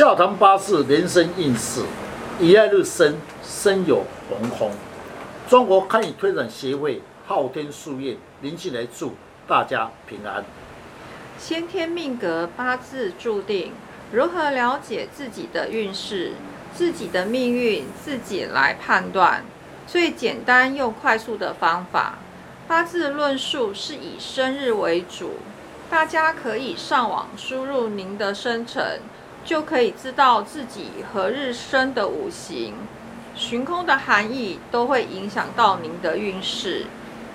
笑谈八字人生运势，乙亥日生，生有红空。中国堪舆推展协会昊天书院林进来祝大家平安。先天命格八字注定，如何了解自己的运势、自己的命运，自己来判断。最简单又快速的方法，八字论述是以生日为主，大家可以上网输入您的生辰。就可以知道自己何日生的五行、寻空的含义，都会影响到您的运势。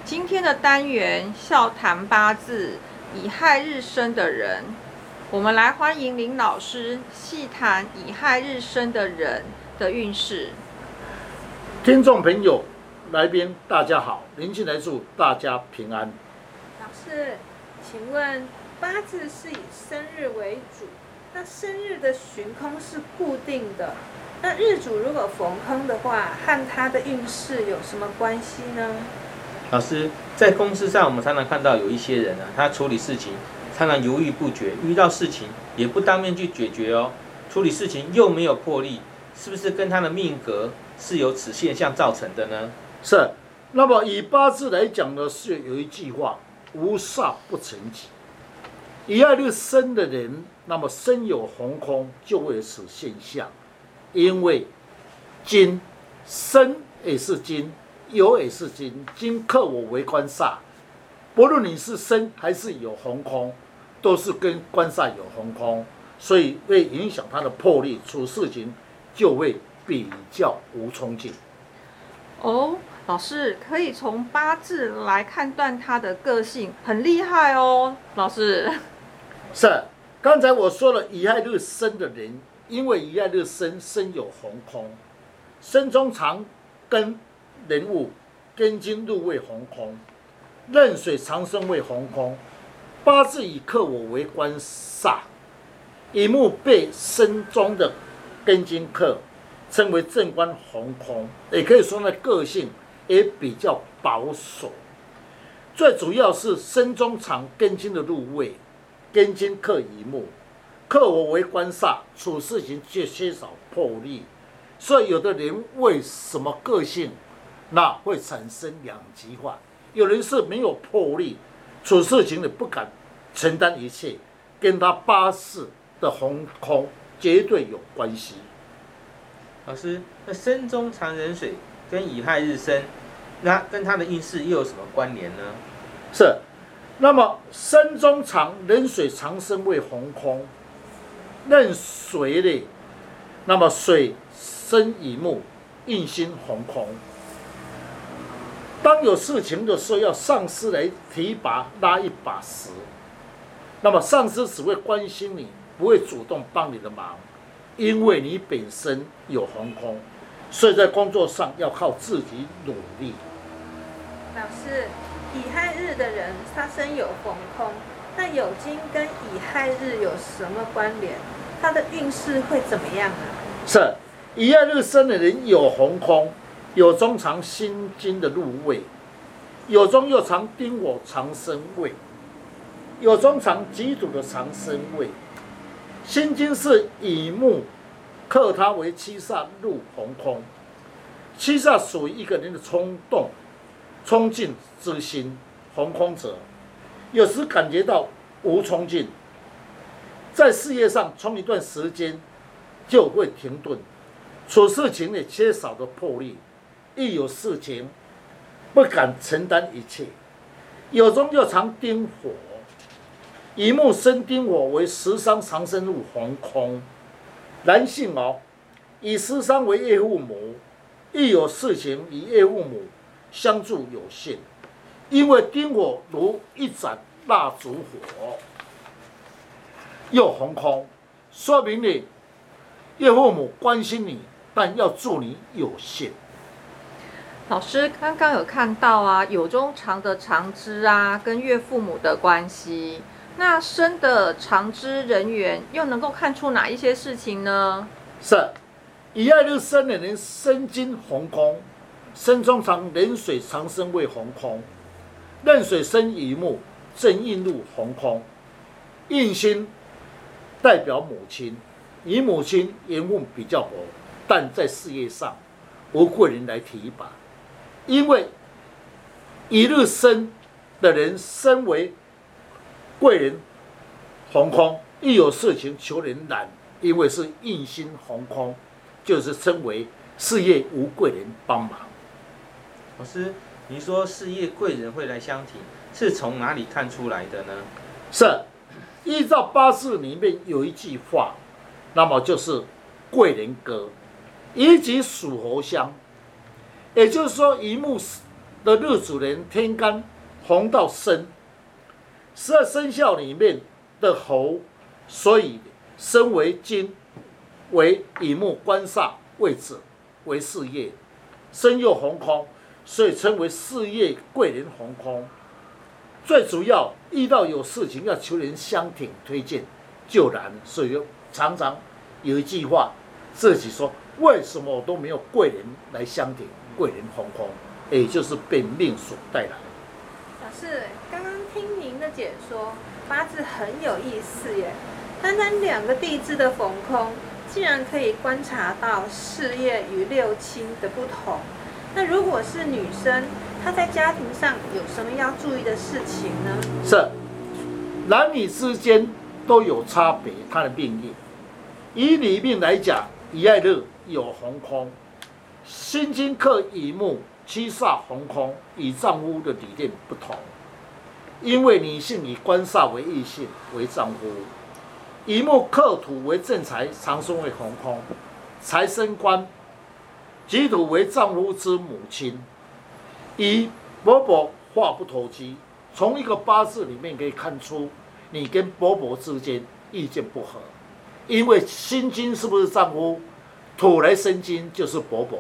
今天的单元笑谈八字，乙亥日生的人，我们来欢迎林老师细谈乙亥日生的人的运势。听众朋友、来宾，大家好，林进来祝大家平安。老师，请问八字是以生日为主？那生日的旬空是固定的，那日主如果逢空的话，和他的运势有什么关系呢？老师，在公司上，我们常常看到有一些人啊，他处理事情常常犹豫不决，遇到事情也不当面去解决哦，处理事情又没有魄力，是不是跟他的命格是由此现象造成的呢？是。那么以八字来讲呢，是有一句话：无煞不成吉。一二六生的人。那么身有红空就会有此现象，因为金生也是金，有也是金，金克我为官煞。不论你是生还是有红空，都是跟官煞有红空，所以会影响他的魄力，处事情就会比较无冲劲。哦，老师可以从八字来判断他的个性，很厉害哦，老师。是。刚才我说了，乙亥日生的人，因为乙亥日生，身有红空，生中常跟人物根金入位红空，壬水长生为红空，八字以克我为官煞，乙木被生中的根金克，称为正官红空，也可以说呢个性也比较保守，最主要是身中藏根金的入位。根金克乙木，克我为官煞，处事情却缺少魄力，所以有的人为什么个性，那会产生两极化。有人是没有魄力，处事情也不敢承担一切，跟他八字的红空绝对有关系。老师，那身中藏人水跟乙亥日生，那跟他的运势又有什么关联呢？是。那么身中藏壬水长生为红空，任水呢？那么水生乙木，印星红空。当有事情的时候，要上司来提拔拉一把时，那么上司只会关心你，不会主动帮你的忙，因为你本身有红空，所以在工作上要靠自己努力。老师。乙亥日的人，他生有逢空，那酉金跟乙亥日有什么关联？他的运势会怎么样呢？是乙亥日生的人有红空，有中藏心金的入位，有中又藏丁火长生位，有中藏己土的长生位，心金是乙木克他为七煞入红空，七煞属于一个人的冲动。冲劲之心，红空者，有时感觉到无冲劲，在事业上冲一段时间就会停顿，处事情也缺少的魄力，一有事情不敢承担一切，有中又常丁火，乙木生丁火为食伤长生入红空，男性哦，以食伤为业父母，一有事情以业父母。相助有限，因为丁火如一盏蜡烛火，又红空，说明你岳父母关心你，但要助你有限。老师刚刚有看到啊，有中长的长枝啊，跟岳父母的关系，那生的长枝人员又能够看出哪一些事情呢？是，乙亥日生的人生金红空。身中藏壬水长生为红空，壬水生乙木，正印入红空，印星代表母亲，你母亲缘分比较薄，但在事业上无贵人来提拔，因为一日生的人身为贵人红空，一有事情求人难，因为是印星红空，就是称为事业无贵人帮忙。老师，你说事业贵人会来相挺，是从哪里看出来的呢？是依照八字里面有一句话，那么就是贵人格，以及属猴相，也就是说一木的日主人天干红到申，十二生肖里面的猴，所以身为金，为乙木官煞位置为事业，身又红空，所以称为事业贵人红空。最主要遇到有事情要求人相挺推荐就难，所以常常有一句话，自己说为什么我都没有贵人来相挺，贵人红空，也就是被命所带来。老师，刚刚听您的解说，八字很有意思耶。单单两个地支的逢空，竟然可以观察到事业与六亲的不同。那如果是女生，她在家庭上有什么要注意的事情呢？是男女之间都有差别，他的命运。以女命来讲，乙亥日有红空，辛金克乙木，七煞红空，与丈夫的理念不同。因为女性以官煞为异性为丈夫，乙木克土为正财，长生为红空，财生官。己土为丈夫之母亲，以伯伯话不投机。从一个八字里面可以看出，你跟伯伯之间意见不合，因为辛金是不是丈夫？土来生金就是伯伯，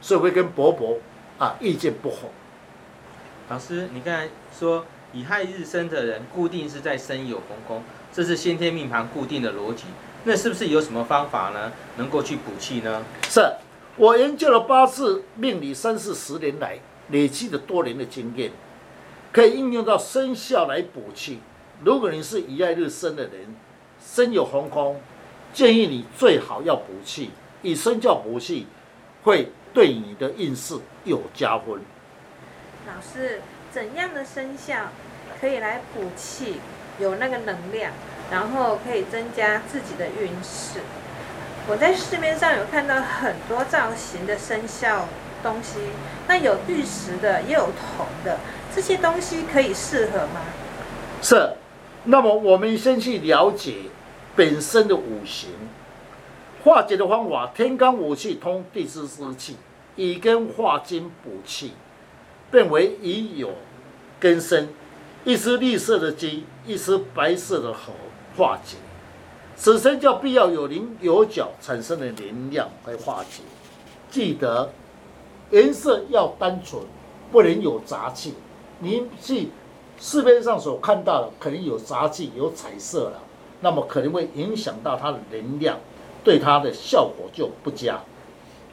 所以会跟伯伯啊意见不合。老师，你刚才说乙亥日生的人，固定是在生有逢空，这是先天命盘固定的逻辑。那是不是有什么方法呢，能够去补气呢？是。我研究了八字命理三四十年来累积的多年的经验，可以应用到生肖来补气。如果你是乙亥日生的人，身有红空，建议你最好要补气，以生肖补气会对你的运势有加分。老师，怎样的生肖可以来补气，有那个能量，然后可以增加自己的运势？我在市面上有看到很多造型的生肖东西，那有玉石的，也有铜的，这些东西可以适合吗？是。那么我们先去了解本身的五行化解的方法：天干五气通地支之气，乙根化金补气，变为乙有根生，一只绿色的鸡，一只白色的猴化解。此生叫必要有棱有角产生的能量来化解。记得颜色要单纯，不能有杂气。您去市面上所看到的，可能有杂气、有彩色了，那么可能会影响到它的能量，对它的效果就不佳。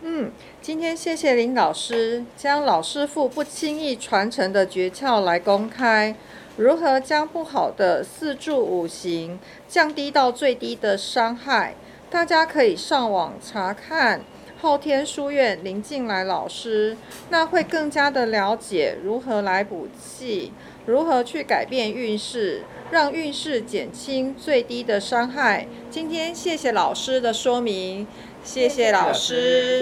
嗯，今天谢谢林老师将老师傅不轻易传承的诀窍来公开。如何将不好的四柱五行降低到最低的伤害？大家可以上网查看后天书院林静来老师，那会更加的了解如何来补气，如何去改变运势，让运势减轻最低的伤害。今天谢谢老师的说明，谢谢老师。